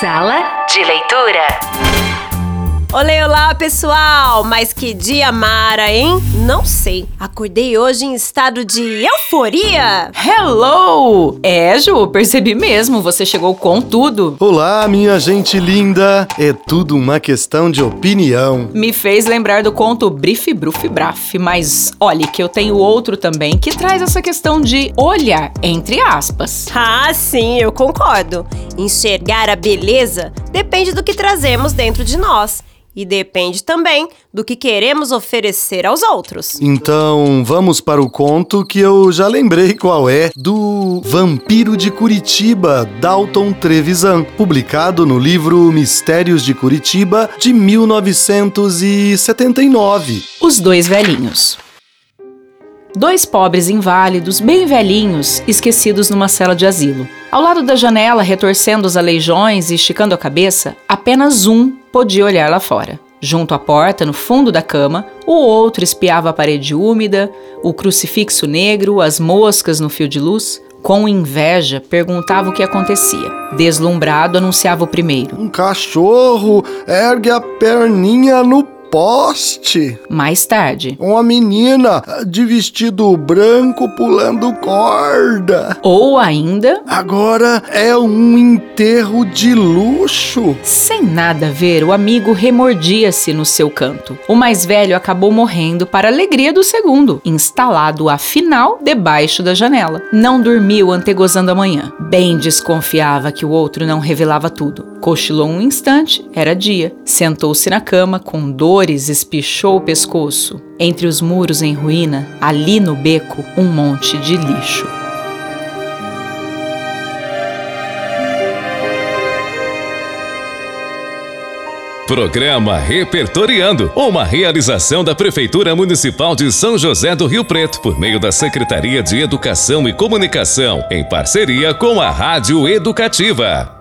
Sala de leitura. Olá, olá, pessoal! Mas que dia mara, hein? Não sei. Acordei hoje em estado de euforia. Hello! É, Ju, percebi mesmo. Você chegou com tudo. Olá, minha gente linda. É tudo uma questão de opinião. Me fez lembrar do conto Brif Bruf Braf, mas olhe que eu tenho outro também que traz essa questão de olhar, entre aspas. Ah, sim, eu concordo. Enxergar a beleza depende do que trazemos dentro de nós e depende também do que queremos oferecer aos outros. Então, vamos para o conto que eu já lembrei qual é, do Vampiro de Curitiba, Dalton Trevisan, publicado no livro Mistérios de Curitiba de 1979. Os dois velhinhos. Dois pobres inválidos, bem velhinhos, esquecidos numa cela de asilo. Ao lado da janela, retorcendo os aleijões e esticando a cabeça, apenas um podia olhar lá fora. Junto à porta, no fundo da cama, o outro espiava a parede úmida, o crucifixo negro, as moscas no fio de luz. Com inveja, perguntava o que acontecia. Deslumbrado, anunciava o primeiro: Um cachorro ergue a perninha no poste. Mais tarde. Uma menina de vestido branco pulando corda. Ou ainda. Agora é um enterro de luxo. Sem nada a ver, o amigo remordia-se no seu canto. O mais velho acabou morrendo para a alegria do segundo, instalado afinal debaixo da janela. Não dormiu antegozando a manhã. Bem desconfiava que o outro não revelava tudo. Cochilou um instante, era dia. Sentou-se na cama com dor dores espichou o pescoço. Entre os muros em ruína, ali no beco, um monte de lixo. Programa Repertoriando, uma realização da Prefeitura Municipal de São José do Rio Preto, por meio da Secretaria de Educação e Comunicação, em parceria com a Rádio Educativa.